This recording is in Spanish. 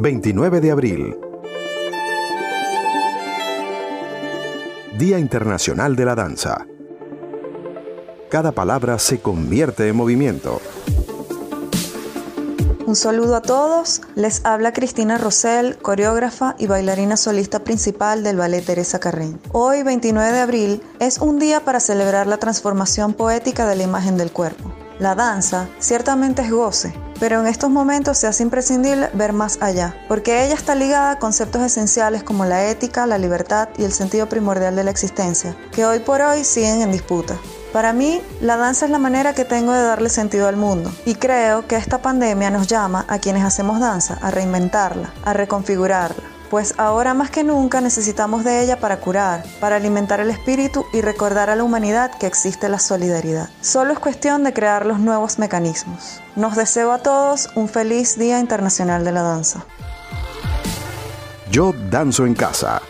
29 de abril. Día Internacional de la Danza. Cada palabra se convierte en movimiento. Un saludo a todos. Les habla Cristina Rosell, coreógrafa y bailarina solista principal del Ballet Teresa Carreño. Hoy, 29 de abril, es un día para celebrar la transformación poética de la imagen del cuerpo. La danza ciertamente es goce, pero en estos momentos se hace imprescindible ver más allá, porque ella está ligada a conceptos esenciales como la ética, la libertad y el sentido primordial de la existencia, que hoy por hoy siguen en disputa. Para mí, la danza es la manera que tengo de darle sentido al mundo y creo que esta pandemia nos llama a quienes hacemos danza a reinventarla, a reconfigurarla, pues ahora más que nunca necesitamos de ella para curar, para alimentar el espíritu y recordar a la humanidad que existe la solidaridad. Solo es cuestión de crear los nuevos mecanismos. Nos deseo a todos un feliz Día Internacional de la Danza. Yo danzo en casa